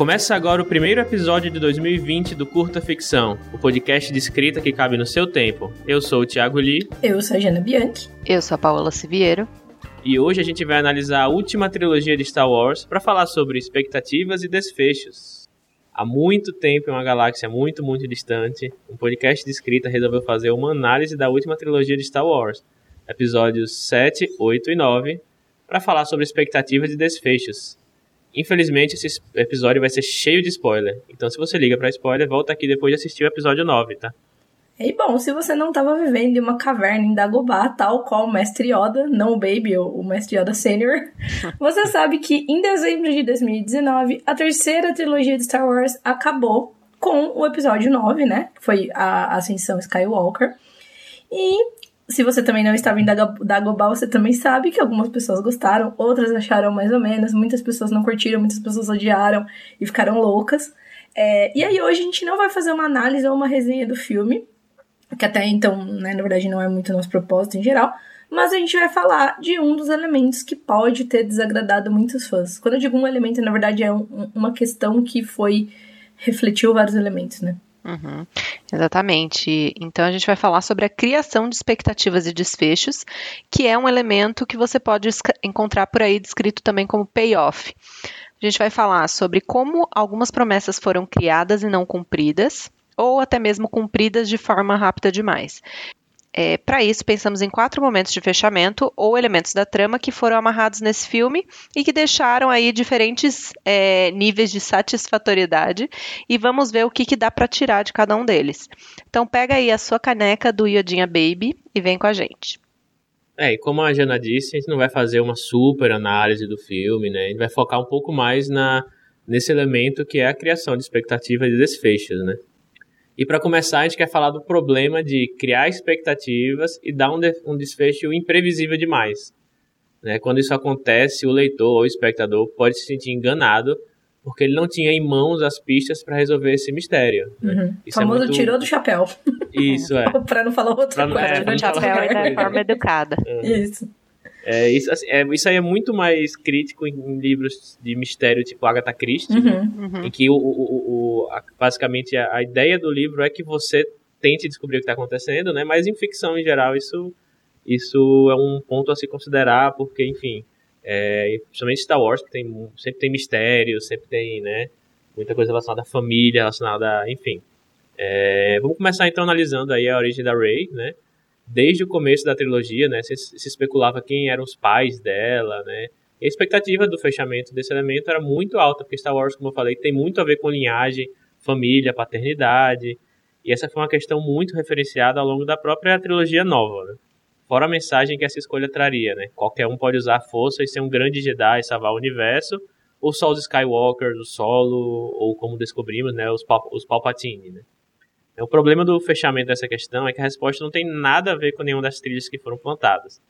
Começa agora o primeiro episódio de 2020 do Curta Ficção, o podcast de escrita que cabe no seu tempo. Eu sou o Thiago Lee. Eu sou a Jana Bianchi. Eu sou a Paola Siviero. E hoje a gente vai analisar a última trilogia de Star Wars para falar sobre expectativas e desfechos. Há muito tempo, em uma galáxia muito, muito distante, um podcast de escrita resolveu fazer uma análise da última trilogia de Star Wars, episódios 7, 8 e 9, para falar sobre expectativas e desfechos. Infelizmente, esse episódio vai ser cheio de spoiler. Então, se você liga para spoiler, volta aqui depois de assistir o episódio 9, tá? E bom, se você não estava vivendo em uma caverna em Dagobah, tal qual o Mestre Yoda, não o Baby, o Mestre Yoda Senior, você sabe que em dezembro de 2019, a terceira trilogia de Star Wars acabou com o episódio 9, né? Que foi a Ascensão Skywalker. E se você também não estava em Dagobah, você também sabe que algumas pessoas gostaram, outras acharam mais ou menos, muitas pessoas não curtiram, muitas pessoas odiaram e ficaram loucas. É, e aí hoje a gente não vai fazer uma análise ou uma resenha do filme, que até então, né, na verdade não é muito nosso propósito em geral, mas a gente vai falar de um dos elementos que pode ter desagradado muitos fãs. Quando eu digo um elemento, na verdade é um, uma questão que foi refletiu vários elementos, né? Uhum, exatamente. Então a gente vai falar sobre a criação de expectativas e desfechos, que é um elemento que você pode encontrar por aí descrito também como payoff. A gente vai falar sobre como algumas promessas foram criadas e não cumpridas, ou até mesmo cumpridas de forma rápida demais. É, Para isso, pensamos em quatro momentos de fechamento ou elementos da trama que foram amarrados nesse filme e que deixaram aí diferentes é, níveis de satisfatoriedade e vamos ver o que, que dá para tirar de cada um deles. Então pega aí a sua caneca do Iodinha Baby e vem com a gente. É, e como a Jana disse, a gente não vai fazer uma super análise do filme, né? A gente vai focar um pouco mais na, nesse elemento que é a criação de expectativas e desfechos, né? E para começar, a gente quer falar do problema de criar expectativas e dar um, de, um desfecho imprevisível demais. Né? Quando isso acontece, o leitor ou o espectador pode se sentir enganado porque ele não tinha em mãos as pistas para resolver esse mistério. Né? Uhum. O famoso é muito... tirou do chapéu. Isso, é. para não falar outra pra, coisa. É, tirou do chapéu e da forma educada. Uhum. Isso. É, isso, assim, é, isso aí é muito mais crítico em, em, livros de mistério tipo Agatha Christie, uhum, né? uhum. em que o, o, o a, basicamente a, a, ideia do livro é que você tente descobrir o que está acontecendo, né? Mas em ficção em geral isso isso é um ponto a se considerar porque, enfim, é, principalmente Star Wars que tem sempre tem mistério, sempre tem, né? Muita coisa relacionada à família, relacionada, a, enfim. É, vamos começar então analisando aí a origem da Rey, né? Desde o começo da trilogia, né, se, se, especulava quem eram os pais dela, né, e a expectativa do fechamento desse elemento era muito alta, porque Star Wars, como eu falei, tem muito a ver com linhagem, família, paternidade, e essa foi uma questão muito referenciada ao longo da própria trilogia nova, né? Fora a mensagem que essa escolha traria, né? Qualquer um pode usar a força e ser um grande Jedi e salvar o universo, ou só os Skywalkers, o Solo, ou como descobrimos, né, os, Pal os Palpatine, né? O problema do fechamento dessa questão é que a resposta não tem nada a ver com nenhuma das trilhas que foram plantadas.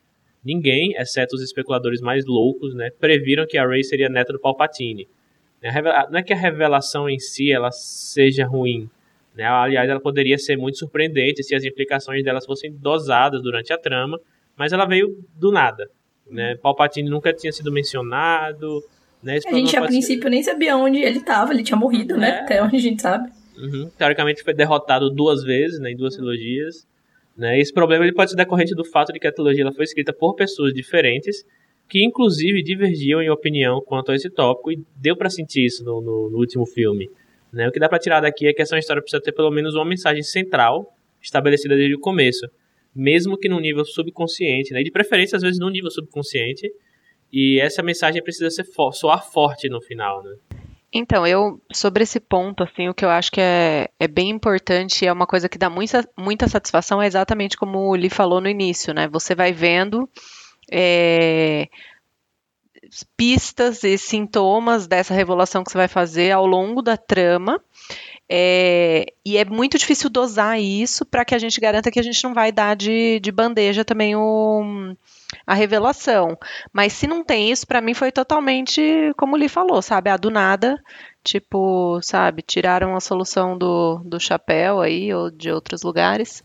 Ninguém, exceto os especuladores mais loucos, né, previram que a Rey seria neta do Palpatine. Não é que a revelação em si ela seja ruim. Né? Aliás, ela poderia ser muito surpreendente se as implicações delas fossem dosadas durante a trama, mas ela veio do nada. Né? Palpatine nunca tinha sido mencionado. Né? A gente, a princípio, nem sabia onde ele estava, ele tinha morrido, né? É. Até onde a gente sabe. Uhum. Teoricamente foi derrotado duas vezes, né, em duas trilogias. Né? Esse problema ele pode ser decorrente do fato de que a trilogia ela foi escrita por pessoas diferentes, que inclusive divergiam em opinião quanto a esse tópico, e deu para sentir isso no, no, no, último filme. Né? O que dá para tirar daqui é que essa história precisa ter pelo menos uma mensagem central estabelecida desde o começo, mesmo que no nível subconsciente, né? e de preferência às vezes no nível subconsciente, e essa mensagem precisa ser soar forte no final. Né? Então, eu, sobre esse ponto, assim, o que eu acho que é, é bem importante, é uma coisa que dá muita, muita satisfação, é exatamente como o Lee falou no início, né? Você vai vendo é, pistas e sintomas dessa revelação que você vai fazer ao longo da trama, é, e é muito difícil dosar isso para que a gente garanta que a gente não vai dar de, de bandeja também o, a revelação. Mas se não tem isso, para mim foi totalmente como o Lee falou, sabe? Ah, do nada, tipo, sabe, tiraram a solução do, do chapéu aí, ou de outros lugares.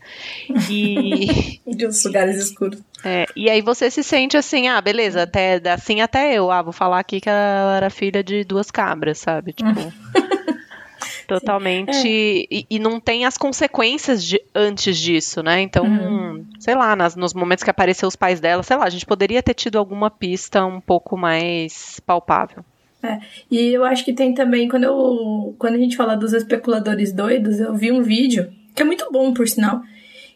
E. de outros lugares escuros. É, e aí você se sente assim, ah, beleza, até assim até eu, ah, vou falar aqui que ela era filha de duas cabras, sabe? Tipo. Totalmente. É. E, e, não tem as consequências de antes disso, né? Então, uhum. sei lá, nas, nos momentos que apareceu os pais dela, sei lá, a gente poderia ter tido alguma pista um pouco mais palpável. É, e eu acho que tem também, quando, eu, quando a gente fala dos especuladores doidos, eu vi um vídeo, que é muito bom, por sinal,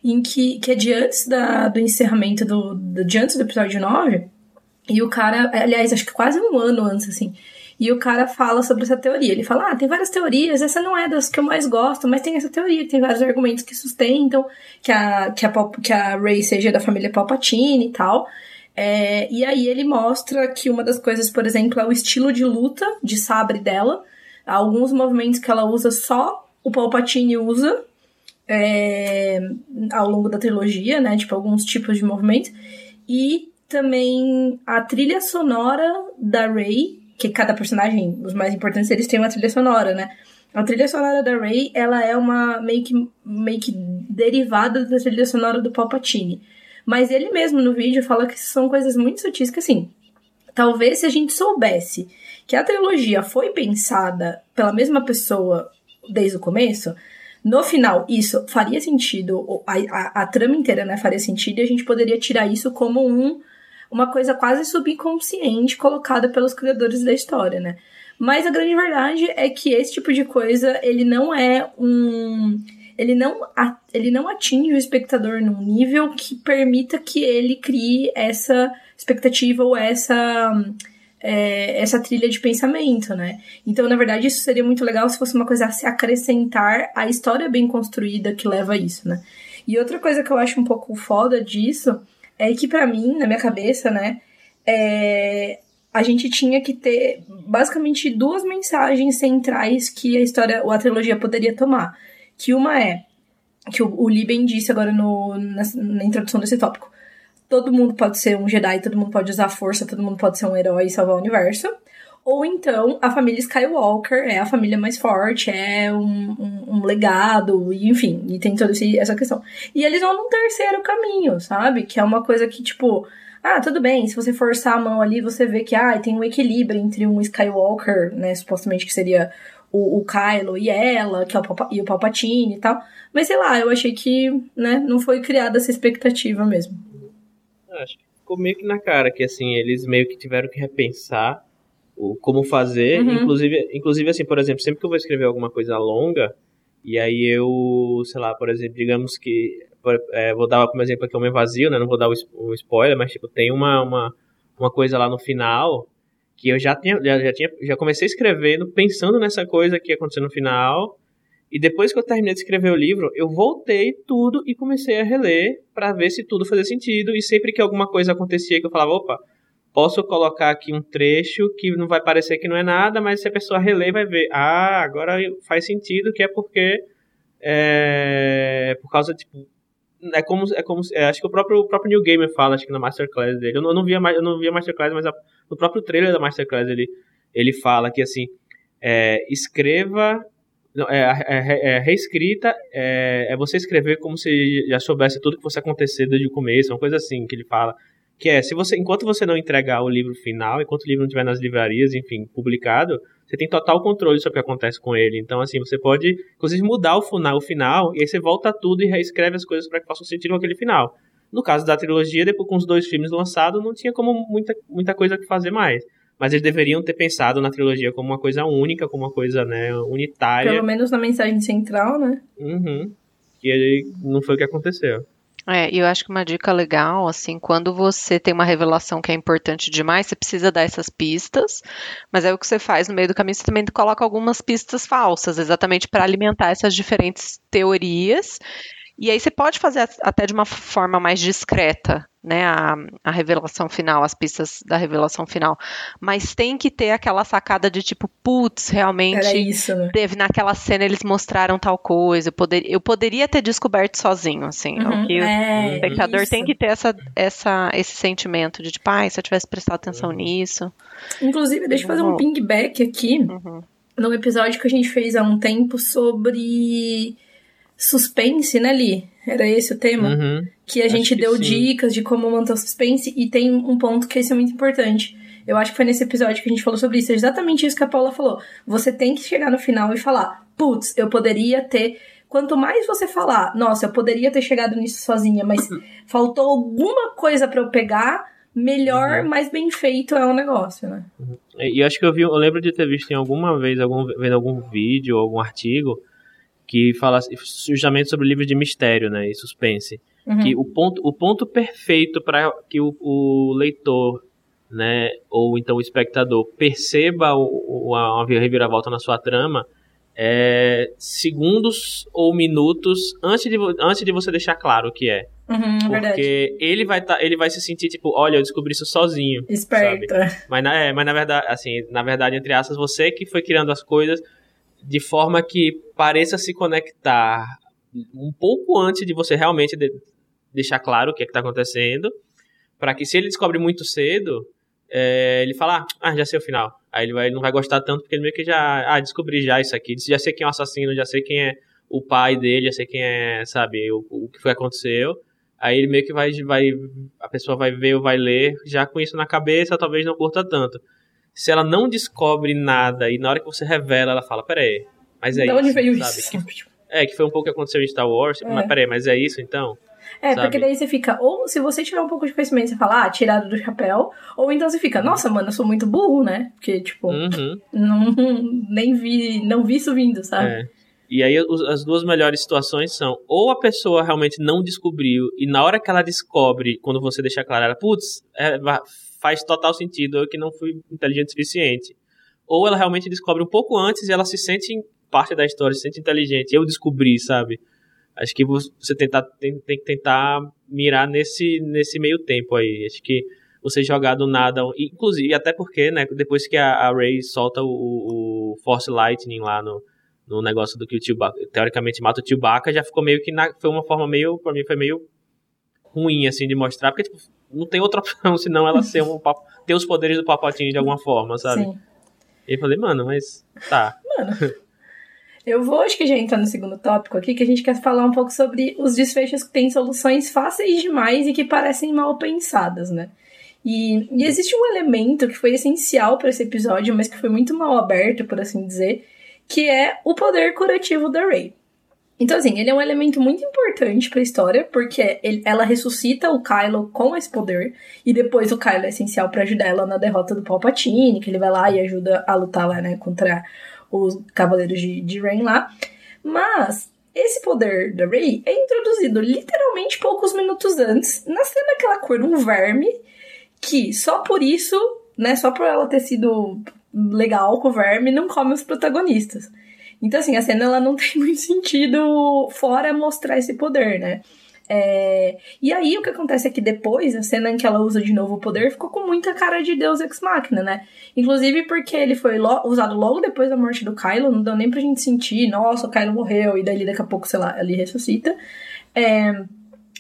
em que, que é de antes da, do encerramento do, do, de antes do episódio 9, e o cara, aliás, acho que quase um ano antes, assim, e o cara fala sobre essa teoria. Ele fala: Ah, tem várias teorias, essa não é das que eu mais gosto, mas tem essa teoria, tem vários argumentos que sustentam que a, que a, que a Ray seja da família Palpatine e tal. É, e aí ele mostra que uma das coisas, por exemplo, é o estilo de luta de sabre dela. Alguns movimentos que ela usa só o Palpatine usa é, ao longo da trilogia, né? Tipo, alguns tipos de movimentos. E também a trilha sonora da Rey que cada personagem, os mais importantes, eles têm uma trilha sonora, né? A trilha sonora da Rey, ela é uma meio que, meio que derivada da trilha sonora do Palpatine. Mas ele mesmo no vídeo fala que são coisas muito sutis que assim, talvez se a gente soubesse que a trilogia foi pensada pela mesma pessoa desde o começo, no final isso faria sentido, a, a, a trama inteira né, faria sentido e a gente poderia tirar isso como um uma coisa quase subconsciente colocada pelos criadores da história, né? Mas a grande verdade é que esse tipo de coisa, ele não é um ele não, ele não atinge o espectador num nível que permita que ele crie essa expectativa ou essa é, essa trilha de pensamento, né? Então, na verdade, isso seria muito legal se fosse uma coisa a se acrescentar à história bem construída que leva a isso, né? E outra coisa que eu acho um pouco foda disso é que para mim, na minha cabeça, né, é, a gente tinha que ter basicamente duas mensagens centrais que a história ou a trilogia poderia tomar. Que uma é que o, o Lee bem disse agora no, na, na, introdução desse tópico. Todo mundo pode ser um Jedi, todo mundo pode usar força, todo mundo pode ser um herói e salvar o universo. Ou então a família Skywalker é a família mais forte, é um, um, um legado, e, enfim, e tem toda essa questão. E eles vão num terceiro caminho, sabe? Que é uma coisa que, tipo, ah, tudo bem, se você forçar a mão ali, você vê que ah, tem um equilíbrio entre um Skywalker, né? Supostamente que seria o, o Kylo e ela, que é o Papa, e o Palpatine e tal. Mas sei lá, eu achei que, né, não foi criada essa expectativa mesmo. Acho que ficou meio que na cara que assim, eles meio que tiveram que repensar o como fazer. Uhum. Inclusive, inclusive, assim, por exemplo, sempre que eu vou escrever alguma coisa longa, e aí eu, sei lá, por exemplo, digamos que. É, vou dar como exemplo aqui o meu vazio, né? Não vou dar o, spoiler, mas tipo, tem uma, uma, uma coisa lá no final que eu já tinha, já, já, tinha, já comecei escrevendo, pensando nessa coisa que ia acontecer no final. E depois que eu terminei de escrever o livro, eu voltei tudo e comecei a reler para ver se tudo fazia sentido. E sempre que alguma coisa acontecia que eu falava, opa, posso colocar aqui um trecho que não vai parecer que não é nada, mas se a pessoa reler vai ver, ah, agora faz sentido que é porque é por causa tipo é como é como é, acho que o próprio o próprio New Gamer fala acho que na masterclass dele. Eu não, eu não via eu não via masterclass, mas a, no próprio trailer da masterclass ele ele fala que assim é, escreva é, é, é, é, reescrita é, é você escrever como se já soubesse tudo que fosse acontecer desde o começo, uma coisa assim que ele fala que é, se você, enquanto você não entregar o livro final, enquanto o livro não estiver nas livrarias, enfim, publicado, você tem total controle sobre o que acontece com ele. Então, assim, você pode, inclusive, mudar o final, o final e aí você volta tudo e reescreve as coisas para que façam sentido com aquele final. No caso da trilogia, depois com os dois filmes lançados, não tinha como muita, muita coisa que fazer mais. Mas eles deveriam ter pensado na trilogia como uma coisa única, como uma coisa, né, unitária. Pelo menos na mensagem central, né? Uhum. E não foi o que aconteceu. É, e eu acho que uma dica legal, assim, quando você tem uma revelação que é importante demais, você precisa dar essas pistas, mas é o que você faz no meio do caminho, você também coloca algumas pistas falsas, exatamente para alimentar essas diferentes teorias. E aí você pode fazer até de uma forma mais discreta, né, a, a revelação final, as pistas da revelação final. Mas tem que ter aquela sacada de tipo, putz, realmente isso, né? teve naquela cena eles mostraram tal coisa. Eu, poder, eu poderia ter descoberto sozinho, assim. Uhum, o que é, o espectador isso. tem que ter essa, essa, esse sentimento de tipo, ah, se eu tivesse prestado atenção uhum. nisso. Inclusive, deixa eu fazer um pingback aqui. Uhum. No episódio que a gente fez há um tempo sobre suspense, né, Li? Era esse o tema? Uhum. Que a gente que deu sim. dicas de como manter o suspense e tem um ponto que esse é muito importante. Eu acho que foi nesse episódio que a gente falou sobre isso. É exatamente isso que a Paula falou. Você tem que chegar no final e falar: putz, eu poderia ter. Quanto mais você falar, nossa, eu poderia ter chegado nisso sozinha, mas faltou alguma coisa para eu pegar, melhor, uhum. mais bem feito é o negócio, né? Uhum. E acho que eu vi, eu lembro de ter visto em alguma vez, algum, vendo algum vídeo, algum artigo, que fala justamente sobre livros de mistério, né, e suspense. Uhum. Que o ponto, o ponto perfeito para que o, o, leitor, né, ou então o espectador perceba o, o, a reviravolta na sua trama é segundos ou minutos antes de, antes de você deixar claro o que é. Uhum, Porque verdade. ele vai tá, ele vai se sentir tipo, olha, eu descobri isso sozinho. Esperto. Mas, na, é, mas na verdade, assim, na verdade, entre aspas, você que foi criando as coisas de forma que pareça se conectar um pouco antes de você realmente de, deixar claro o que é está acontecendo, para que se ele descobre muito cedo, é, ele fala, ah, já sei o final. Aí ele, vai, ele não vai gostar tanto porque ele meio que já, ah, descobri já isso aqui, já sei quem é o assassino, já sei quem é o pai dele, já sei quem é, sabe, o, o que foi aconteceu. Aí ele meio que vai, vai, a pessoa vai ver ou vai ler já com isso na cabeça, talvez não curta tanto se ela não descobre nada e na hora que você revela, ela fala, peraí, mas é de isso. onde veio sabe? isso? Que, é, que foi um pouco o que aconteceu em Star Wars, é. mas peraí, mas é isso então? É, sabe? porque daí você fica, ou se você tiver um pouco de conhecimento, você fala, ah, tirado do chapéu, ou então você fica, nossa, mano, eu sou muito burro, né? Porque, tipo, uhum. não, nem vi, não vi isso vindo, sabe? É. E aí as duas melhores situações são ou a pessoa realmente não descobriu e na hora que ela descobre, quando você deixa claro, ela, putz, é, faz total sentido, eu que não fui inteligente o suficiente. Ou ela realmente descobre um pouco antes e ela se sente parte da história, se sente inteligente. Eu descobri, sabe? Acho que você tentar, tem, tem que tentar mirar nesse, nesse meio tempo aí. Acho que você jogar do nada, inclusive, até porque, né, depois que a, a Ray solta o, o, Force Lightning lá no, no negócio do que o Chewbacca, teoricamente mata o Chewbacca, já ficou meio que, na, foi uma forma meio, pra mim foi meio ruim, assim, de mostrar, porque, tipo, não tem outra opção senão ela ser um ter os poderes do Palpatine de alguma forma, sabe? Sim. E eu falei, mano, mas tá. Mano. Eu vou, acho que já entrar no segundo tópico aqui, que a gente quer falar um pouco sobre os desfechos que têm soluções fáceis demais e que parecem mal pensadas, né? E, e existe um elemento que foi essencial para esse episódio, mas que foi muito mal aberto, por assim dizer, que é o poder curativo da Rey. Então, assim, ele é um elemento muito importante para a história, porque ele, ela ressuscita o Kylo com esse poder, e depois o Kylo é essencial para ajudar ela na derrota do Palpatine, que ele vai lá e ajuda a lutar lá, né, contra os Cavaleiros de, de Rain lá. Mas esse poder da Rey é introduzido literalmente poucos minutos antes, na cena que ela cura um verme, que só por isso, né, só por ela ter sido legal com o verme, não come os protagonistas. Então, assim, a cena ela não tem muito sentido fora mostrar esse poder, né? É... E aí o que acontece é que depois, a cena em que ela usa de novo o poder ficou com muita cara de Deus Ex Machina, né? Inclusive porque ele foi lo usado logo depois da morte do Kylo, não deu nem pra gente sentir, nossa, o Kylo morreu, e daí daqui a pouco, sei lá, ele ressuscita. É...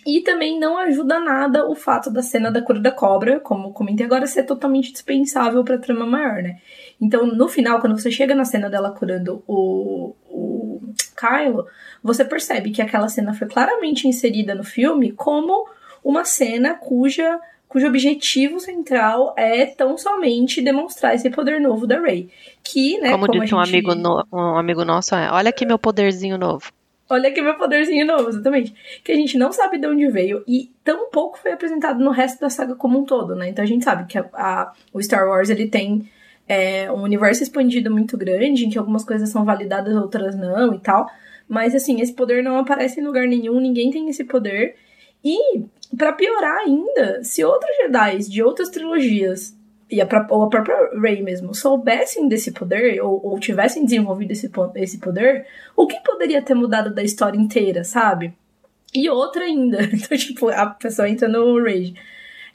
E também não ajuda nada o fato da cena da cura da cobra, como comentei agora, ser totalmente dispensável pra trama maior, né? Então, no final, quando você chega na cena dela curando o, o Kylo, você percebe que aquela cena foi claramente inserida no filme como uma cena cuja cujo objetivo central é tão somente demonstrar esse poder novo da Rey. Que, né, como, como disse gente... um, amigo no... um amigo nosso, é, olha aqui meu poderzinho novo. Olha aqui meu poderzinho novo, exatamente. Que a gente não sabe de onde veio e tão pouco foi apresentado no resto da saga como um todo, né? Então a gente sabe que a, a, o Star Wars ele tem é um universo expandido muito grande, em que algumas coisas são validadas, outras não e tal. Mas assim, esse poder não aparece em lugar nenhum, ninguém tem esse poder. E, para piorar ainda, se outros Jedi de outras trilogias, e a, ou a própria Rey mesmo, soubessem desse poder, ou, ou tivessem desenvolvido esse, esse poder, o que poderia ter mudado da história inteira, sabe? E outra ainda. Então, tipo, a pessoa entra no Rage.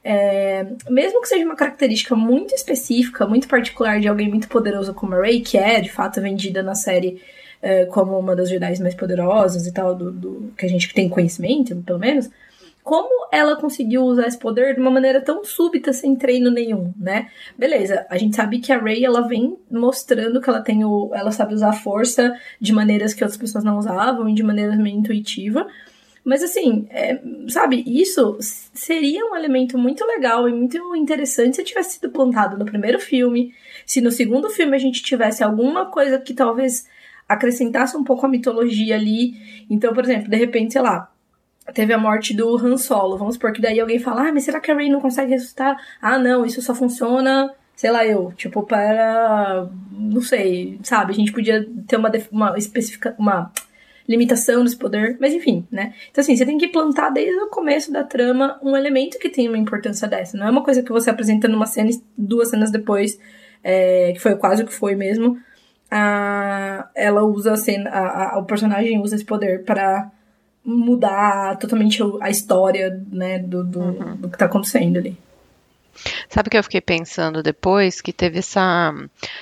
É, mesmo que seja uma característica muito específica, muito particular de alguém muito poderoso como a Rey, que é de fato vendida na série é, como uma das Jedi mais poderosas e tal, do, do, que a gente tem conhecimento, pelo menos, como ela conseguiu usar esse poder de uma maneira tão súbita, sem treino nenhum, né? Beleza, a gente sabe que a Rey, ela vem mostrando que ela tem o... ela sabe usar a força de maneiras que outras pessoas não usavam e de maneira meio intuitiva, mas assim, é, sabe, isso seria um elemento muito legal e muito interessante se tivesse sido plantado no primeiro filme. Se no segundo filme a gente tivesse alguma coisa que talvez acrescentasse um pouco a mitologia ali. Então, por exemplo, de repente, sei lá, teve a morte do Han Solo. Vamos supor que daí alguém fala, ah, mas será que a Rey não consegue ressuscitar? Ah, não, isso só funciona, sei lá, eu, tipo, para, não sei, sabe? A gente podia ter uma, uma especifica, uma limitação desse poder, mas enfim, né? Então, assim, você tem que plantar desde o começo da trama um elemento que tem uma importância dessa. Não é uma coisa que você apresenta numa cena e duas cenas depois, é, que foi quase o que foi mesmo. A, ela usa a cena, a, a, o personagem usa esse poder para mudar totalmente a história, né, do, do, uhum. do que tá acontecendo ali. Sabe o que eu fiquei pensando depois? Que teve essa.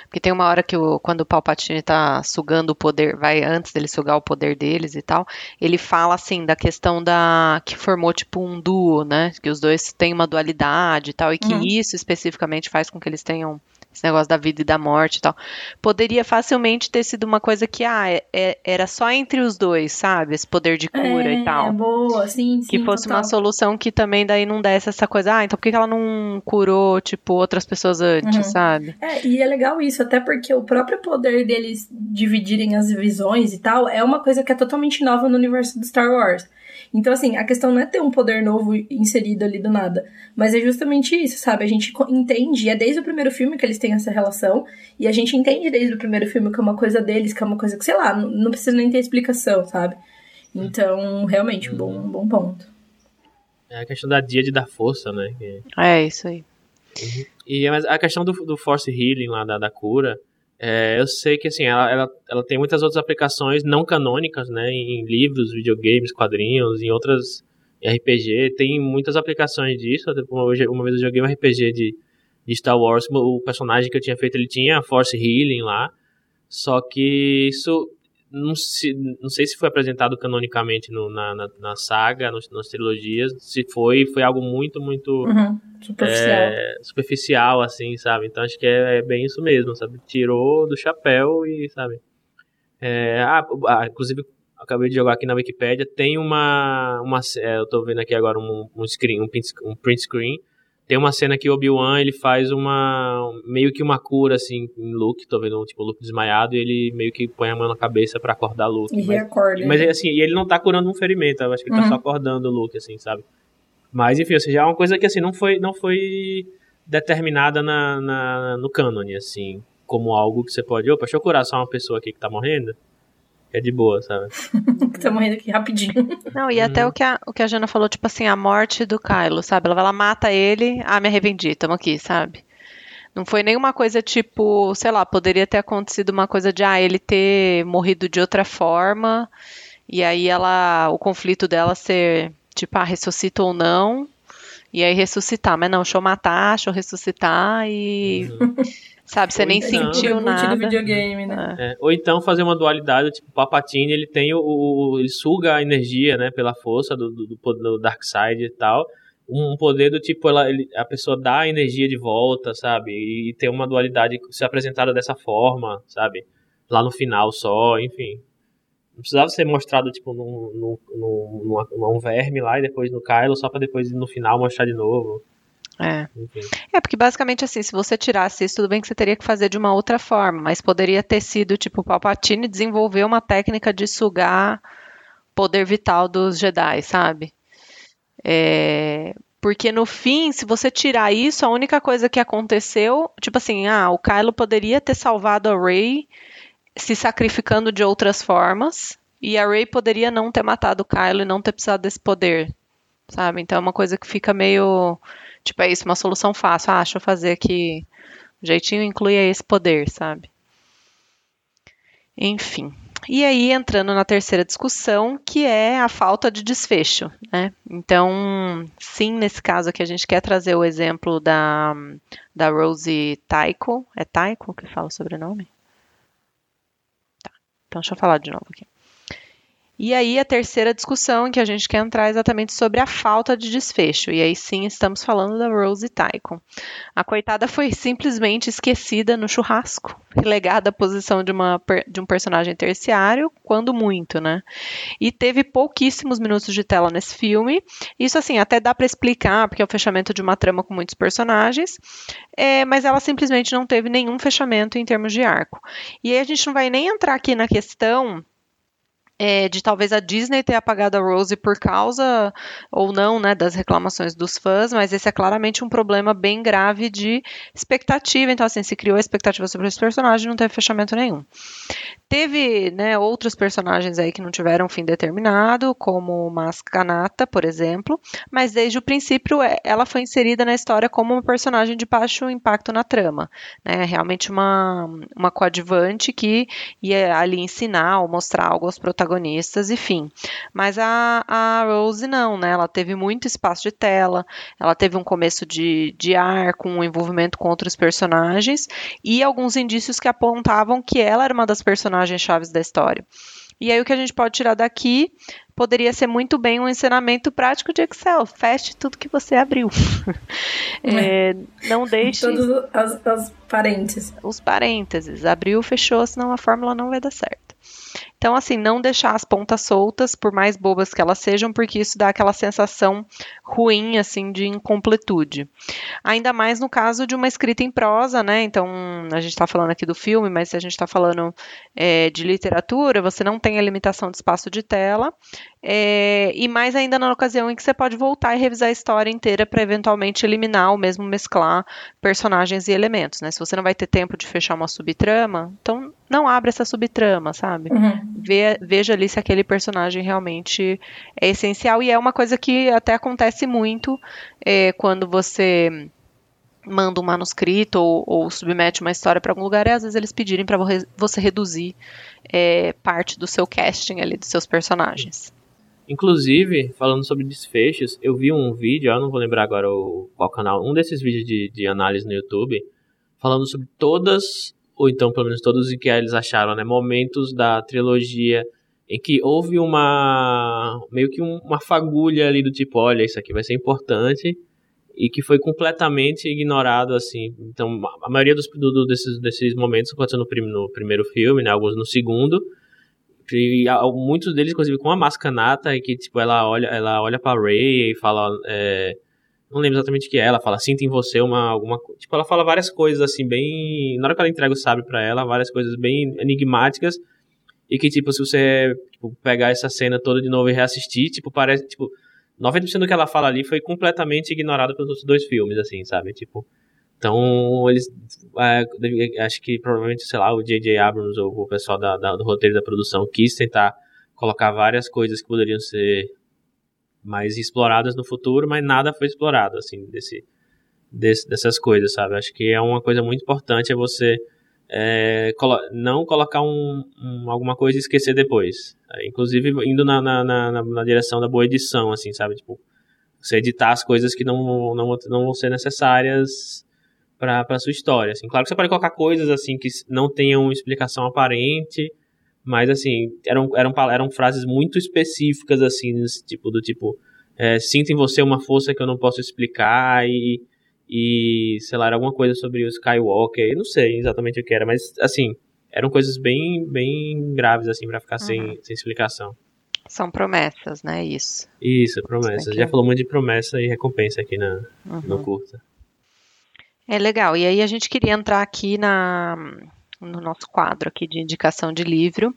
Porque tem uma hora que o, quando o Palpatine tá sugando o poder, vai antes dele sugar o poder deles e tal, ele fala assim da questão da. que formou tipo um duo, né? Que os dois têm uma dualidade e tal, e que uhum. isso especificamente faz com que eles tenham esse negócio da vida e da morte e tal, poderia facilmente ter sido uma coisa que, ah, é, é era só entre os dois, sabe? Esse poder de cura é, e tal. boa, sim, sim. Que fosse total. uma solução que também daí não desse essa coisa, ah, então por que ela não curou, tipo, outras pessoas antes, uhum. sabe? É, e é legal isso, até porque o próprio poder deles dividirem as visões e tal é uma coisa que é totalmente nova no universo do Star Wars. Então, assim, a questão não é ter um poder novo inserido ali do nada, mas é justamente isso, sabe? A gente entende, é desde o primeiro filme que eles têm essa relação, e a gente entende desde o primeiro filme que é uma coisa deles, que é uma coisa que, sei lá, não precisa nem ter explicação, sabe? Então, realmente, um bom, um bom ponto. É a questão da dia de dar força, né? Que... É, isso aí. Uhum. E a questão do, do Force Healing lá, da, da cura, é, eu sei que assim, ela, ela, ela tem muitas outras aplicações não canônicas, né? Em livros, videogames, quadrinhos, em outras RPG. Tem muitas aplicações disso. Uma, uma vez eu joguei um RPG de, de Star Wars, o personagem que eu tinha feito ele tinha Force Healing lá. Só que isso não, se, não sei se foi apresentado canonicamente no, na, na, na, saga, nos, nas trilogias. Se foi, foi algo muito, muito uhum, superficial. É, superficial, assim, sabe? Então acho que é, é, bem isso mesmo, sabe? Tirou do chapéu e, sabe? É, ah, ah, inclusive, acabei de jogar aqui na Wikipedia, tem uma. uma é, eu tô vendo aqui agora um, um screen, um print, um print screen tem uma cena que o Obi-Wan, ele faz uma... meio que uma cura, assim, em Luke. Tô vendo, tipo, o Luke desmaiado e ele meio que põe a mão na cabeça para acordar Luke. E mas. Mas, assim, e ele não tá curando um ferimento. Eu acho que ele uhum. tá só acordando o Luke, assim, sabe? Mas, enfim, ou seja, é uma coisa que, assim, não foi, não foi determinada na, na, no cânone, assim, como algo que você pode... Opa, deixa eu curar só uma pessoa aqui que tá morrendo é de boa, sabe? que tá morrendo aqui rapidinho. Não, e até uhum. o, que a, o que a Jana falou, tipo assim, a morte do Kylo, sabe? Ela vai lá, mata ele, ah, me arrependi, tamo aqui, sabe? Não foi nenhuma coisa tipo, sei lá, poderia ter acontecido uma coisa de, ah, ele ter morrido de outra forma, e aí ela, o conflito dela ser, tipo, ah, ressuscita ou não, e aí ressuscitar, mas não, deixa eu matar, deixa eu ressuscitar e... Uhum. Sabe, você nem então, sentiu nada. videogame, né? É. Ou então fazer uma dualidade, tipo, o Palpatine, ele tem o, o, ele suga a energia, né, pela força do, do, do Dark Side e tal. Um poder do tipo, ela, ele, a pessoa dá a energia de volta, sabe? E tem uma dualidade se apresentada dessa forma, sabe? Lá no final só, enfim. Não precisava ser mostrado, tipo, num, num, num, verme lá e depois no Kylo, só pra depois no final mostrar de novo. É. É, porque basicamente assim, se você tirasse isso, tudo bem que você teria que fazer de uma outra forma, mas poderia ter sido, tipo, o Palpatine desenvolver uma técnica de sugar poder vital dos Jedi, sabe? É, porque no fim, se você tirar isso, a única coisa que aconteceu, tipo assim, ah, o Kylo poderia ter salvado a Rey se sacrificando de outras formas, e a Rey poderia não ter matado o Kylo e não ter precisado desse poder, sabe? Então é uma coisa que fica meio Tipo, é isso, uma solução fácil. Ah, deixa eu fazer aqui. O jeitinho inclui esse poder, sabe? Enfim. E aí, entrando na terceira discussão, que é a falta de desfecho, né? Então, sim, nesse caso aqui, a gente quer trazer o exemplo da, da Rosie Taiko. É Taiko que fala o sobrenome? Então, deixa eu falar de novo aqui. E aí a terceira discussão que a gente quer entrar é exatamente sobre a falta de desfecho. E aí sim estamos falando da Rose Tycoon. A coitada foi simplesmente esquecida no churrasco, relegada à posição de, uma, de um personagem terciário, quando muito, né? E teve pouquíssimos minutos de tela nesse filme. Isso assim até dá para explicar, porque é o fechamento de uma trama com muitos personagens, é, mas ela simplesmente não teve nenhum fechamento em termos de arco. E aí a gente não vai nem entrar aqui na questão é, de talvez a Disney ter apagado a Rose por causa ou não, né, das reclamações dos fãs, mas esse é claramente um problema bem grave de expectativa. Então, assim, se criou a expectativa sobre esse personagem, não teve fechamento nenhum. Teve, né, outros personagens aí que não tiveram fim determinado, como Mascanata, por exemplo, mas desde o princípio é, ela foi inserida na história como uma personagem de baixo impacto na trama, né, realmente uma, uma coadjuvante que ia ali ensinar ou mostrar algo aos protagonistas protagonistas, enfim. Mas a, a Rose não, né? Ela teve muito espaço de tela, ela teve um começo de, de ar com um envolvimento com outros personagens e alguns indícios que apontavam que ela era uma das personagens chaves da história. E aí o que a gente pode tirar daqui poderia ser muito bem um ensinamento prático de Excel. Feche tudo que você abriu. é, não deixe. Todos os, os parênteses. Os parênteses. Abriu, fechou, senão a fórmula não vai dar certo. Então, assim, não deixar as pontas soltas, por mais bobas que elas sejam, porque isso dá aquela sensação ruim, assim, de incompletude. Ainda mais no caso de uma escrita em prosa, né? Então, a gente está falando aqui do filme, mas se a gente está falando é, de literatura, você não tem a limitação de espaço de tela, é, e mais ainda na ocasião em que você pode voltar e revisar a história inteira para eventualmente eliminar ou mesmo mesclar personagens e elementos, né? Se você não vai ter tempo de fechar uma subtrama, então não abre essa subtrama, sabe? Uhum. Ve, veja ali se aquele personagem realmente é essencial. E é uma coisa que até acontece muito é, quando você manda um manuscrito ou, ou submete uma história para algum lugar, e às vezes eles pedirem para você reduzir é, parte do seu casting ali, dos seus personagens. Inclusive, falando sobre desfechos, eu vi um vídeo, eu não vou lembrar agora o, qual canal, um desses vídeos de, de análise no YouTube, falando sobre todas ou então pelo menos todos o que eles acharam, né, momentos da trilogia em que houve uma meio que um, uma fagulha ali do tipo, olha, isso aqui vai ser importante e que foi completamente ignorado assim. Então, a maioria dos do, desses, desses momentos aconteceu no, prim, no primeiro filme, né, alguns no segundo. E muitos deles, inclusive, com a Mascanata, e que tipo ela olha, ela olha para Ray e fala é, não lembro exatamente o que é, ela fala, sinta em você uma, alguma tipo, ela fala várias coisas assim, bem, na hora que ela entrega o sabre para ela, várias coisas bem enigmáticas, e que, tipo, se você tipo, pegar essa cena toda de novo e reassistir, tipo, parece, tipo, 90% do que ela fala ali foi completamente ignorado pelos outros dois filmes, assim, sabe, tipo, então, eles, é, acho que provavelmente, sei lá, o J.J. Abrams ou o pessoal da, da, do roteiro da produção quis tentar colocar várias coisas que poderiam ser mais exploradas no futuro, mas nada foi explorado, assim, desse, desse, dessas coisas, sabe? Acho que é uma coisa muito importante é você é, colo não colocar um, um, alguma coisa e esquecer depois. É, inclusive, indo na, na, na, na, direção da boa edição, assim, sabe? Tipo, você editar as coisas que não, não, não vão ser necessárias para a sua história, assim. Claro que você pode colocar coisas, assim, que não tenham explicação aparente, mas, assim, eram, eram, eram frases muito específicas, assim, tipo, do tipo, é, sinta em você uma força que eu não posso explicar e, e, sei lá, era alguma coisa sobre o Skywalker, eu não sei exatamente o que era, mas, assim, eram coisas bem, bem graves, assim, para ficar uhum. sem, sem explicação. São promessas, né, isso. Isso, promessas. Já falou muito de promessa e recompensa aqui na, uhum. no curta. É legal. E aí a gente queria entrar aqui na no nosso quadro aqui de indicação de livro.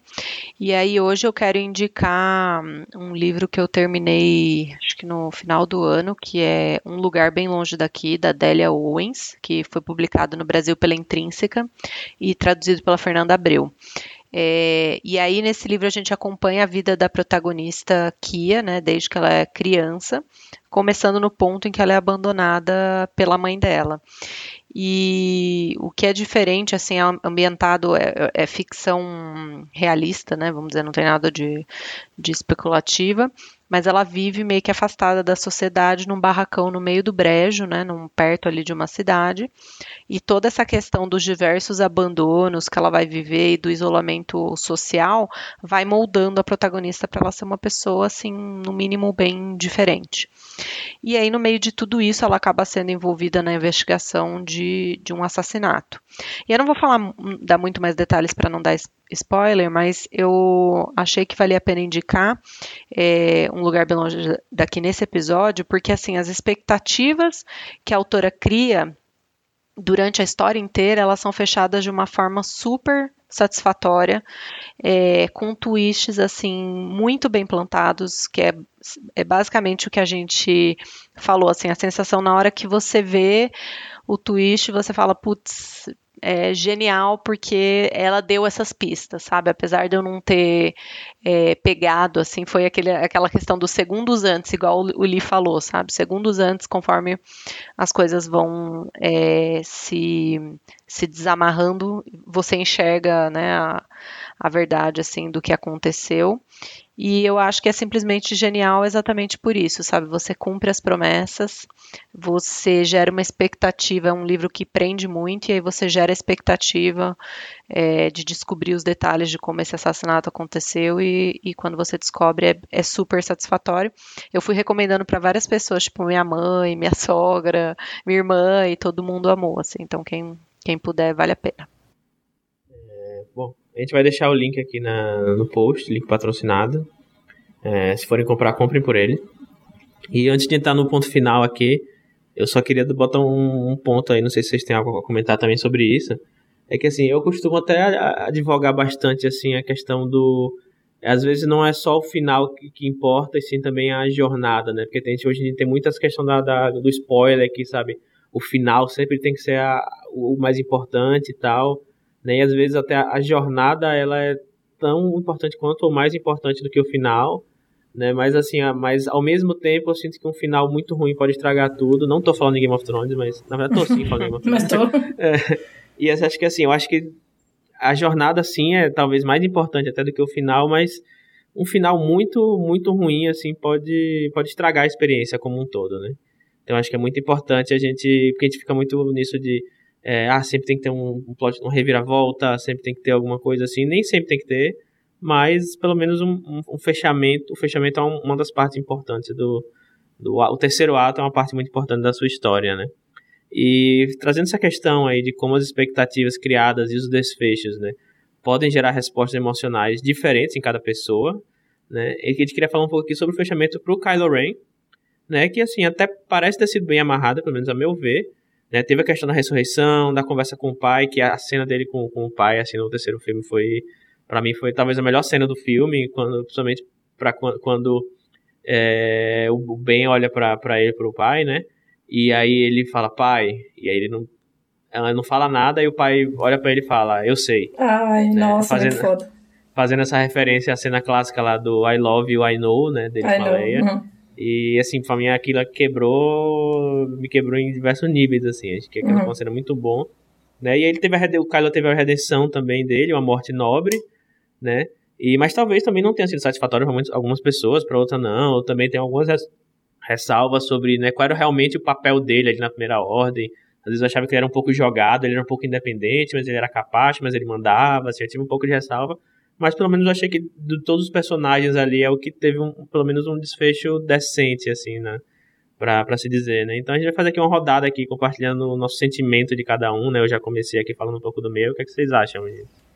E aí hoje eu quero indicar um livro que eu terminei, acho que no final do ano, que é Um Lugar Bem Longe Daqui, da Delia Owens, que foi publicado no Brasil pela Intrínseca e traduzido pela Fernanda Abreu. É, e aí, nesse livro, a gente acompanha a vida da protagonista Kia, né, desde que ela é criança, começando no ponto em que ela é abandonada pela mãe dela. E o que é diferente, assim, é ambientado, é, é, ficção realista, né? Vamos dizer, não tem nada de, de especulativa. mas ela vive meio que afastada da sociedade num barracão no meio do brejo, né, num, perto ali de uma cidade. E toda essa questão dos diversos abandonos que ela vai viver e do isolamento social vai moldando a protagonista para ela ser uma pessoa assim, no mínimo bem diferente. E aí no meio de tudo isso ela acaba sendo envolvida na investigação de, de um assassinato. E eu não vou falar dar muito mais detalhes para não dar spoiler, mas eu achei que valia a pena indicar é, um lugar bem longe daqui nesse episódio, porque assim as expectativas que a autora cria durante a história inteira elas são fechadas de uma forma super satisfatória, é, com twists assim muito bem plantados, que é, é basicamente o que a gente falou, assim, a sensação na hora que você vê o twist, você fala, putz, é, genial porque ela deu essas pistas, sabe? Apesar de eu não ter é, pegado, assim, foi aquele, aquela questão dos segundos antes, igual o, Lee falou, sabe? Segundos antes, conforme as coisas vão é, se, se desamarrando, você enxerga, né, a, a verdade, assim, do que aconteceu. E eu acho que é simplesmente genial exatamente por isso, sabe? Você cumpre as promessas, você gera uma expectativa, é um livro que prende muito, e aí você gera a expectativa é, de descobrir os detalhes de como esse assassinato aconteceu, e, e quando você descobre é, é, super satisfatório. Eu fui recomendando para várias pessoas, tipo minha mãe, minha sogra, minha irmã, e todo mundo amou, assim. Então quem, quem puder, vale a pena. A gente vai deixar o link aqui na, no post, link patrocinado. É, se forem comprar, comprem por ele. E antes de entrar no ponto final aqui, eu só queria botar um, um ponto aí, não sei se vocês têm algo a comentar também sobre isso. É que assim, eu costumo até advogar bastante assim a questão do às vezes não é só o final que, que, importa, e sim também a jornada, né? Porque hoje em dia tem muitas questões da, da, do spoiler aqui, sabe? O final sempre tem que ser a, o mais importante e tal né? E às vezes até a, jornada ela é tão importante quanto ou mais importante do que o final, né? Mas assim, mas ao mesmo tempo eu sinto que um final muito ruim pode estragar tudo. Não tô falando de Game of Thrones, mas na verdade tô sim falando de Game of Thrones. mas tô. É, e acho que assim, eu acho que a jornada sim é talvez mais importante até do que o final, mas um final muito muito ruim assim pode pode estragar a experiência como um todo, né? Então acho que é muito importante a gente, porque a gente fica muito nisso de é, ah, sempre tem que ter um, um plot, reviravolta, sempre tem que ter alguma coisa assim, nem sempre tem que ter, mas pelo menos um, um, um fechamento, o fechamento é uma das partes importantes do, do, o terceiro ato é uma parte muito importante da sua história, né? E trazendo essa questão aí de como as expectativas criadas e os desfechos, né, podem gerar respostas emocionais diferentes em cada pessoa, né? E a gente queria falar um pouco aqui sobre o fechamento pro Kylo Ren, né, que assim até parece ter sido bem amarrado, pelo menos a meu ver, né, teve a questão da ressurreição, da conversa com o pai, que a cena dele com, com o pai, assim, no terceiro filme foi, para mim, foi talvez a melhor cena do filme, quando, principalmente para quando, quando é, o Ben olha para ele, pro pai, né, e aí ele fala, pai, e aí ele não, ela não fala nada, e o pai olha para ele e fala, eu sei. Ai, né, nossa, fazendo, muito foda. Fazendo essa referência à cena clássica lá do I Love You, I Know, né, dele I com a Leia. Uhum. E assim, pra mim aquilo quebrou. Me quebrou em diversos níveis, assim. Acho que aquilo uhum. cena muito bom. Né? E ele teve a, o Kylo teve a redenção também dele, uma morte nobre, né? E, mas talvez também não tenha sido satisfatório para algumas pessoas, para outras não. Ou também tem algumas ressalvas sobre né, qual era realmente o papel dele ali na primeira ordem. Às vezes eu achava que ele era um pouco jogado, ele era um pouco independente, mas ele era capaz, mas ele mandava, assim, eu tive um pouco de ressalva. Mas pelo menos eu achei que de todos os personagens ali é o que teve um, pelo menos um desfecho decente, assim, né? Pra, pra se dizer, né? Então a gente vai fazer aqui uma rodada aqui, compartilhando o nosso sentimento de cada um, né? Eu já comecei aqui falando um pouco do meu. O que, é que vocês acham, gente?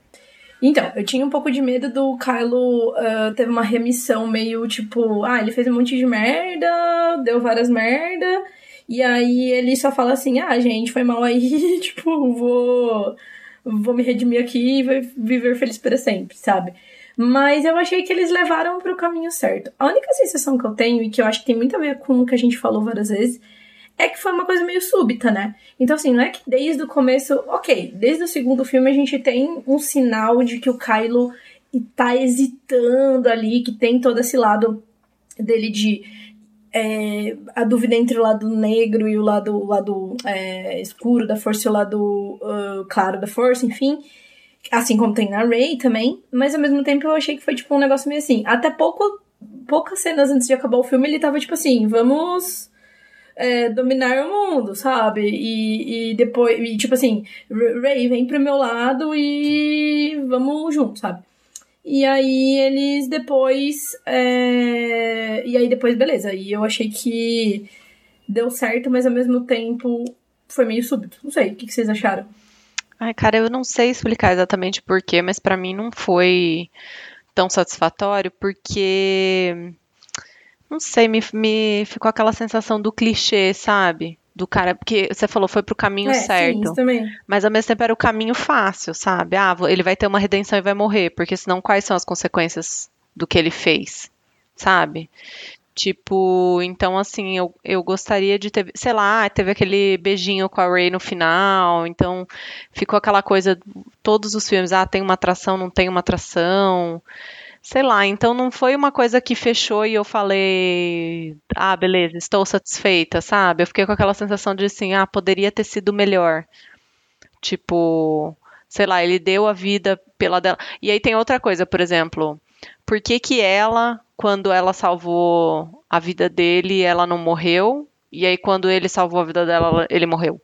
Então, eu tinha um pouco de medo do Kylo uh, teve uma remissão meio tipo, ah, ele fez um monte de merda, deu várias merda, e aí ele só fala assim, ah, gente, foi mal aí, tipo, vou vou me redimir aqui e vou viver feliz para sempre, sabe? Mas eu achei que eles levaram para o caminho certo. A única sensação que eu tenho, e que eu acho que tem muito a ver com o que a gente falou várias vezes, é que foi uma coisa meio súbita, né? Então, assim, não é que desde o começo. Ok, desde o segundo filme a gente tem um sinal de que o Kylo tá hesitando ali, que tem todo esse lado dele de é, a dúvida entre o lado negro e o lado, o lado é, escuro da força e o lado uh, claro da força, enfim. Assim como tem na Rey também. Mas ao mesmo tempo eu achei que foi tipo um negócio meio assim. Até pouco, poucas cenas antes de acabar o filme, ele tava tipo assim, vamos é, dominar o mundo, sabe? E, e depois, e, tipo assim, Ray, vem pro meu lado e vamos juntos, sabe? E aí eles depois. É... E aí depois, beleza. E eu achei que deu certo, mas ao mesmo tempo foi meio súbito. Não sei, o que, vocês acharam? Ai, cara, eu não sei explicar exatamente porquê, mas para mim não foi tão satisfatório, porque. Não sei, me, me ficou aquela sensação do clichê, sabe? Do cara, porque você falou foi pro caminho é, certo. Sim, também. Mas ao mesmo tempo era o caminho fácil, sabe? Ah, ele vai ter uma redenção e vai morrer, porque senão quais são as consequências do que ele fez, sabe? Tipo, então assim, eu, eu gostaria de ter, sei lá, teve aquele beijinho com a Ray no final, então ficou aquela coisa, todos os filmes, ah, tem uma atração, não tem uma atração sei lá, então não foi uma coisa que fechou e eu falei, ah, beleza, estou satisfeita, sabe? Eu fiquei com aquela sensação de assim, ah, poderia ter sido melhor. Tipo, sei lá, ele deu a vida pela dela. E aí tem outra coisa, por exemplo, por que que ela, quando ela salvou a vida dele, ela não morreu? E aí quando ele salvou a vida dela, ele morreu?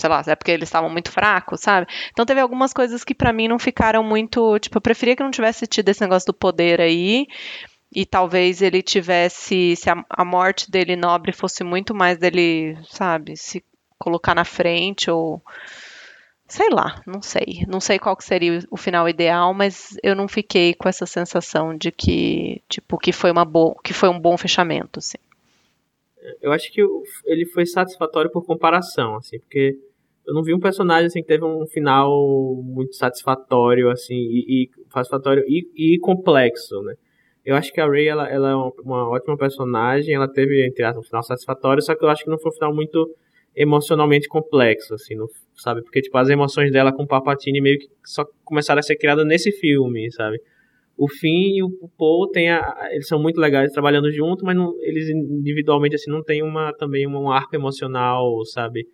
Sei lá, é porque eles estavam muito fracos, sabe? Então teve algumas coisas que para mim não ficaram muito, tipo, eu preferia que não tivesse tido esse negócio do poder aí. E talvez ele tivesse, se a, a morte dele nobre fosse muito mais dele, sabe, se colocar na frente ou sei lá, não sei. Não sei qual que seria o final ideal, mas eu não fiquei com essa sensação de que, tipo, que foi uma boa, que foi um bom fechamento, assim. Eu acho que ele foi satisfatório por comparação, assim, porque eu não vi um personagem assim que teve um final muito satisfatório assim e, e satisfatório e, e, complexo, né? Eu acho que a Ray ela, ela é uma, ótima personagem, ela teve entre aspas um final satisfatório, só que eu acho que não foi um final muito emocionalmente complexo, assim, não, sabe? Porque tipo as emoções dela com o Palpatine meio que só começaram a ser criadas nesse filme, sabe? O Finn e o Paul tem a, eles são muito legais trabalhando junto, mas não, eles individualmente assim não tem uma também um arco emocional, sabe?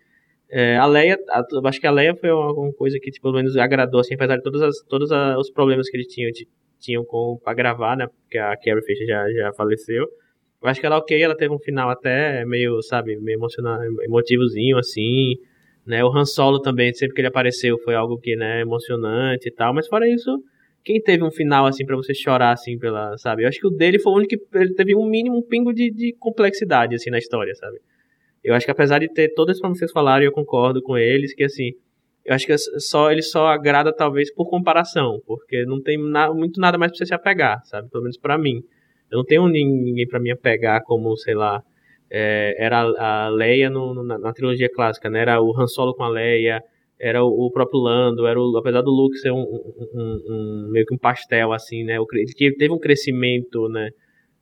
É, a Leia, a, acho que a Leia foi uma, coisa que, tipo, pelo menos, agradou, assim, apesar de todos, as, todos os problemas que eles tinham, de, tinham com, pra gravar, né, porque a Carrie Fisher já, já faleceu. Eu acho que ela, ok, ela teve um final até meio, sabe, meio emotivozinho, assim, né, o Han Solo também, sempre que ele apareceu, foi algo que, né, emocionante e tal, mas fora isso, quem teve um final, assim, para você chorar, assim, pela, sabe, eu acho que o dele foi o único que ele teve um mínimo, um pingo de, de complexidade, assim, na história, sabe. Eu acho que apesar de ter todos esses que vocês falaram, eu concordo com eles, que assim, eu acho que é só ele só agrada talvez por comparação, porque não tem na, muito nada mais pra você se apegar, sabe? Pelo menos para mim. Eu não tenho ninguém para me apegar como, sei lá, é, era a Leia no, na, na, trilogia clássica, né? Era o Han Solo com a Leia, era o, o próprio Lando, era o, apesar do Luke ser um, um, um, um meio que um pastel assim, né? Ele teve um crescimento, né?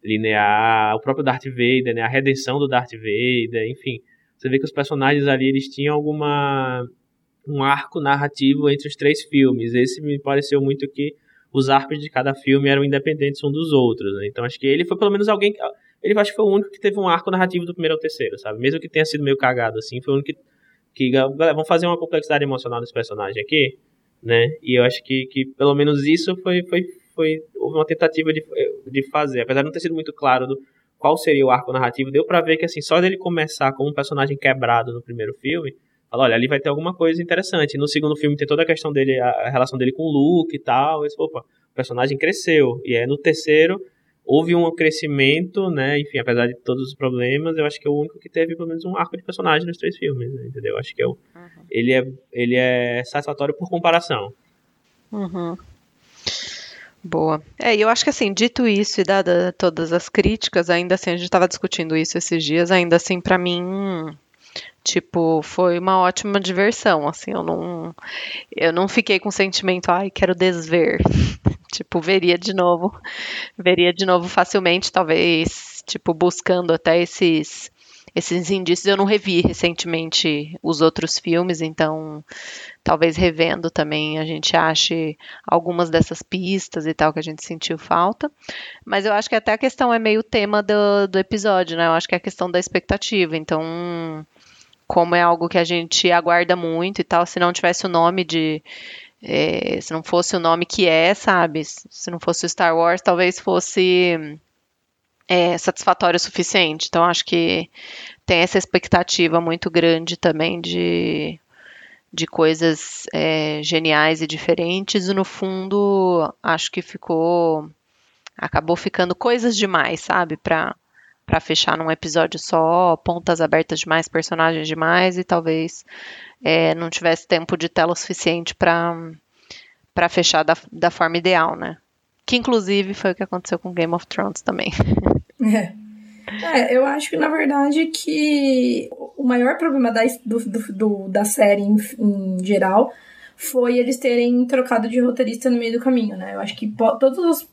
Linear, o próprio Darth Vader, né, a redenção do Darth Vader, enfim. Você vê que os personagens ali eles tinham alguma um arco narrativo entre os três filmes. Esse me pareceu muito que os arcos de cada filme eram independentes um dos outros, né? Então acho que ele foi pelo menos alguém ele acho que foi o único que teve um arco narrativo do primeiro ao terceiro, sabe? Mesmo que tenha sido meio cagado assim, foi o único que que galera, vamos fazer uma complexidade emocional desse personagem aqui, né? E eu acho que, que pelo menos isso foi, foi foi houve uma tentativa de, de fazer, apesar de não ter sido muito claro do qual seria o arco narrativo, deu para ver que assim, só dele começar como um personagem quebrado no primeiro filme, fala, olha, ali vai ter alguma coisa interessante. No segundo filme tem toda a questão dele, a relação dele com o Luke e tal, e, opa, o personagem cresceu. E aí no terceiro houve um crescimento, né? Enfim, apesar de todos os problemas, eu acho que é o único que teve pelo menos um arco de personagem nos três filmes, né? entendeu? Acho que é o, uhum. ele é ele é satisfatório por comparação. Uhum. Boa. É, e eu acho que assim, dito isso e dada todas as críticas, ainda assim, a gente estava discutindo isso esses dias, ainda assim, para mim, tipo, foi uma ótima diversão, assim, eu não eu não fiquei com sentimento, ai, quero desver. tipo, veria de novo, veria de novo facilmente, talvez, tipo, buscando até esses esses indícios. Eu não revi recentemente os outros filmes, então talvez revendo também a gente ache algumas dessas pistas e tal que a gente sentiu falta. Mas eu acho que até a questão é meio tema do, do episódio, né? Eu acho que é a questão da expectativa. Então, como é algo que a gente aguarda muito e tal, se não tivesse o nome de. É, se não fosse o nome que é, sabe? Se não fosse o Star Wars, talvez fosse é satisfatório o suficiente. Então, acho que tem essa expectativa muito grande também de, de coisas é, geniais e diferentes, e no fundo, acho que ficou. acabou ficando coisas demais, sabe? Pra, para fechar num episódio só, pontas abertas demais, personagens demais, e talvez é, não tivesse tempo de tela suficiente para para fechar da, da forma ideal, né? Que inclusive foi o que aconteceu com Game of Thrones também. É. É, eu acho que na verdade que o maior problema da, do, do, da série em, em, geral foi eles terem trocado de roteirista no meio do caminho, né? Eu acho que todos os,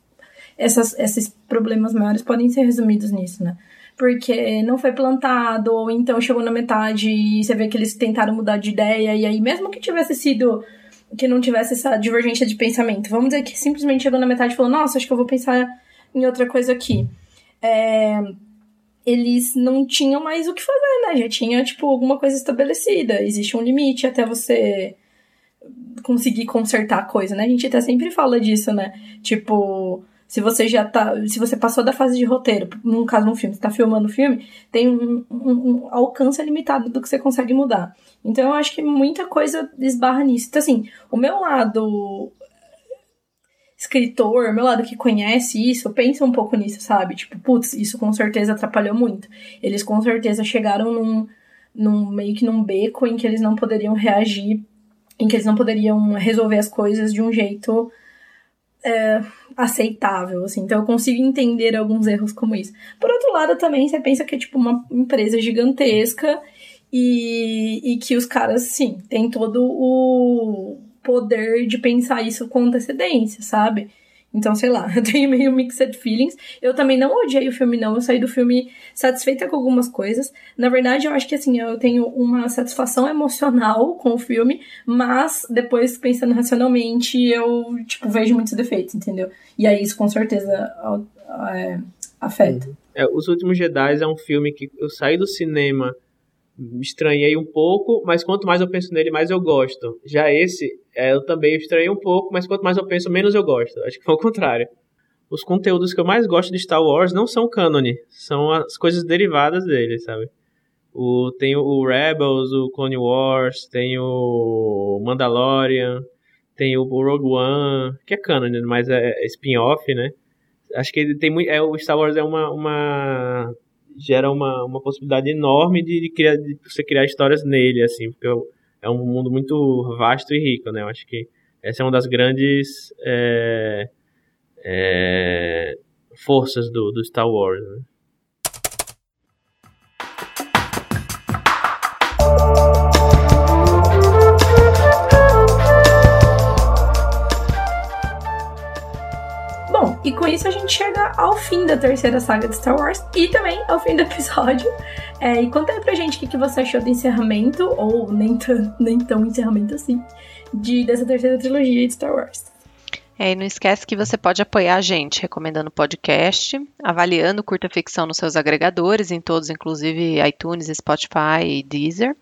essas, esses problemas maiores podem ser resumidos nisso, né? Porque não foi plantado, ou então chegou na metade e você vê que eles tentaram mudar de ideia, e aí mesmo que tivesse sido que não tivesse essa divergência de pensamento. Vamos dizer que simplesmente chegou na metade e falou: Nossa, acho que eu vou pensar em outra coisa aqui. É, eles não tinham mais o que fazer, né? Já tinha, tipo, alguma coisa estabelecida. Existe um limite até você conseguir consertar a coisa, né? A gente até sempre fala disso, né? Tipo, se você já tá. Se você passou da fase de roteiro, no caso de um filme, você tá filmando o filme, tem um, um, um, alcance limitado do que você consegue mudar. Então eu acho que muita coisa esbarra nisso. Então, assim, o meu lado escritor, meu lado que conhece isso, pensa um pouco nisso, sabe? Tipo, putz, isso com certeza atrapalhou muito. Eles com certeza chegaram num, num meio que num beco em que eles não poderiam reagir, em que eles não poderiam resolver as coisas de um jeito é, aceitável, assim. Então eu consigo entender alguns erros como isso. Por outro lado, também você pensa que é tipo uma empresa gigantesca e, e que os caras, sim, têm todo o poder de pensar isso com antecedência, sabe? Então, sei lá, eu tenho meio mixed feelings. Eu também não odiei o filme, não. Eu saí do filme satisfeita com algumas coisas. Na verdade, eu acho que, assim, eu tenho uma satisfação emocional com o filme, mas depois, pensando racionalmente, eu, tipo, vejo muitos defeitos, entendeu? E aí isso, com certeza, é, afeta. É, Os Últimos Jedi é um filme que eu saí do cinema estranhei um pouco, mas quanto mais eu penso nele, mais eu gosto. Já esse, é, eu também estranhei um pouco, mas quanto mais eu penso, menos eu gosto. Acho que foi o contrário. Os conteúdos que eu mais gosto de Star Wars não são canon, são as coisas derivadas dele, sabe? O, tem o Rebels, o Clone Wars, tem o Mandalorian, tem o Rogue One, que é canon, mas é, spin-off, né? Acho que tem muito. É, o Star Wars é uma, uma gera uma, uma possibilidade enorme de, de, criar, de você criar histórias nele, assim, porque é um mundo muito vasto e rico, né? Eu acho que essa é uma das grandes é, é, forças do, do Star Wars, né? E com isso a gente chega ao fim da terceira saga de Star Wars e também ao fim do episódio. É, e conta aí pra gente o que, você achou do encerramento, ou nem, nem tão encerramento assim, de, dessa terceira trilogia de Star Wars. É, e não esquece que você pode apoiar a gente recomendando o podcast, avaliando curta ficção nos seus agregadores, em todos, inclusive iTunes, Spotify e Deezer,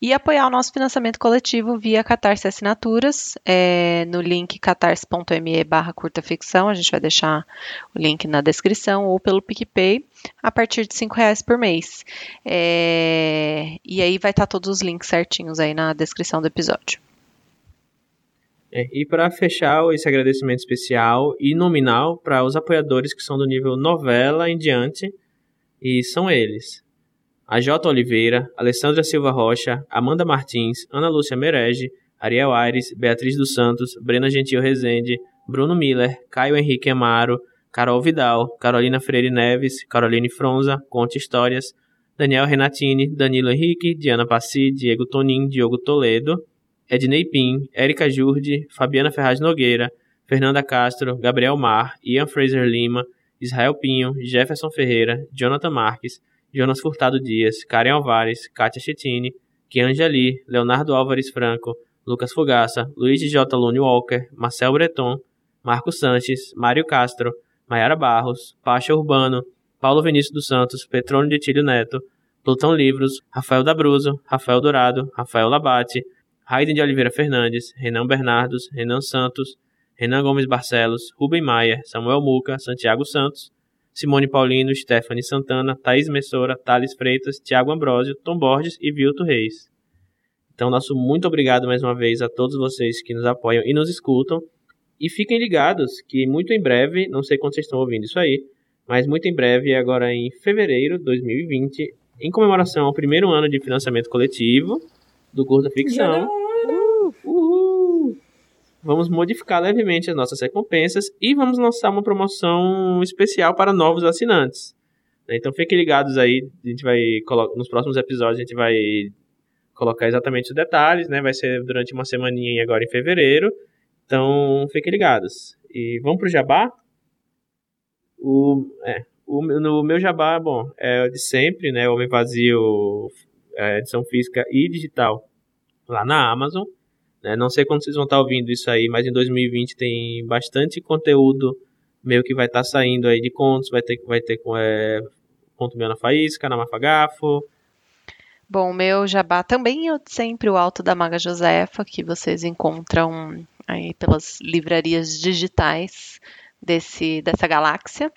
e apoiar o nosso financiamento coletivo via Catarse Assinaturas, é, no link catarse.me barra curta ficção, a gente vai deixar o link na descrição, ou pelo PicPay, a partir de R$ reais por mês. É, e aí vai estar todos os links certinhos aí na descrição do episódio. É, e para fechar esse agradecimento especial e nominal para os apoiadores que são do nível novela em diante, e são eles: a J. Oliveira, Alessandra Silva Rocha, Amanda Martins, Ana Lúcia Merege, Ariel Aires, Beatriz dos Santos, Brena Gentil Rezende, Bruno Miller, Caio Henrique Amaro, Carol Vidal, Carolina Freire Neves, Caroline Fronza, Conte Histórias, Daniel Renatini, Danilo Henrique, Diana Passi, Diego Tonin, Diogo Toledo, Ednei Pim, Érica Jurde, Fabiana Ferraz Nogueira, Fernanda Castro, Gabriel Mar, Ian Fraser Lima, Israel Pinho, Jefferson Ferreira, Jonathan Marques, Jonas Furtado Dias, Karen Alvares, Kátia Chetini, Kianja Lee, Leonardo Álvares Franco, Lucas Fugaça, Luiz J. Lune Walker, Marcel Breton, Marcos Sanches, Mário Castro, Maiara Barros, Pacha Urbano, Paulo Vinícius dos Santos, Petrônio de Tílio Neto, Plutão Livros, Rafael Dabruzo, Rafael Dourado, Rafael Labate, Raiden de Oliveira Fernandes, Renan Bernardos, Renan Santos, Renan Gomes Barcelos, Rubem Maia, Samuel Muca, Santiago Santos, Simone Paulino, Stephanie Santana, Thaís Messora, Thales Freitas, Tiago Ambrosio, Tom Borges e Vilto Reis. Então, nosso muito obrigado mais uma vez a todos vocês que nos apoiam e nos escutam. E fiquem ligados que muito em breve, não sei quando vocês estão ouvindo isso aí, mas muito em breve, agora em fevereiro de 2020, em comemoração ao primeiro ano de financiamento coletivo do curso da ficção. Uhul. Vamos modificar levemente as nossas recompensas e vamos lançar uma promoção especial para novos assinantes. Então fiquem ligados aí, a gente vai nos próximos episódios a gente vai colocar exatamente os detalhes, né? Vai ser durante uma semaninha agora em fevereiro. Então fiquem ligados. E vamos pro Jabá? O, é, o, no meu Jabá, bom, é de sempre, né? Homem Vazio, é, edição física e digital lá na Amazon. Né? Não sei quando vocês vão estar ouvindo isso aí, mas em 2020 tem bastante conteúdo meio que vai estar saindo aí de contos, vai ter, vai ter é, conto meu na faísca, na Mafagafo. Bom, o meu jabá também é sempre o Alto da Maga Josefa, que vocês encontram aí pelas livrarias digitais desse, dessa galáxia.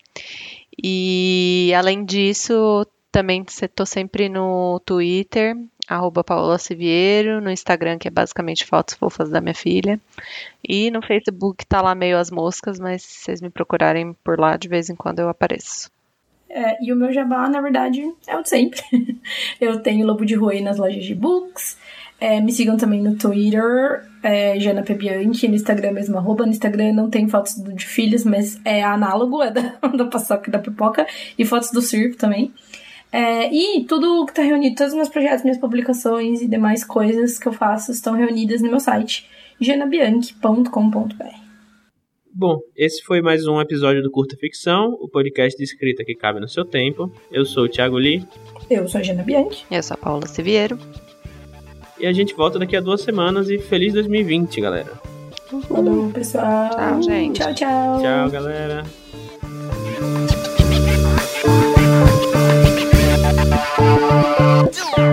E além disso, também estou sempre no Twitter, arroba Paola no Instagram, que é basicamente fotos fofas da minha filha. E no Facebook tá lá meio as moscas, mas se vocês me procurarem por lá, de vez em quando eu apareço. É, e o meu jabá, na verdade, é o de sempre. eu tenho Lobo de Rui nas lojas de books. É, me sigam também no Twitter, é, Jana Pebianchi, no Instagram mesmo, arroba. No Instagram não tem fotos de filhos, mas é análogo, é da, da paçoca e da pipoca. E fotos do circo também. É, e tudo que está reunido, todos os meus projetos, minhas publicações e demais coisas que eu faço estão reunidas no meu site, janabianchi.com.br. Bom, esse foi mais um episódio do Curta Ficção, o podcast de escrita que cabe no seu tempo. Eu sou o Thiago Lee. Eu sou a Jana Bianchi. Eu sou a Paula Siviero. E a gente volta daqui a duas semanas e feliz 2020, galera. Falou, pessoal. Tchau, gente. Tchau, tchau. Tchau, galera. 쭈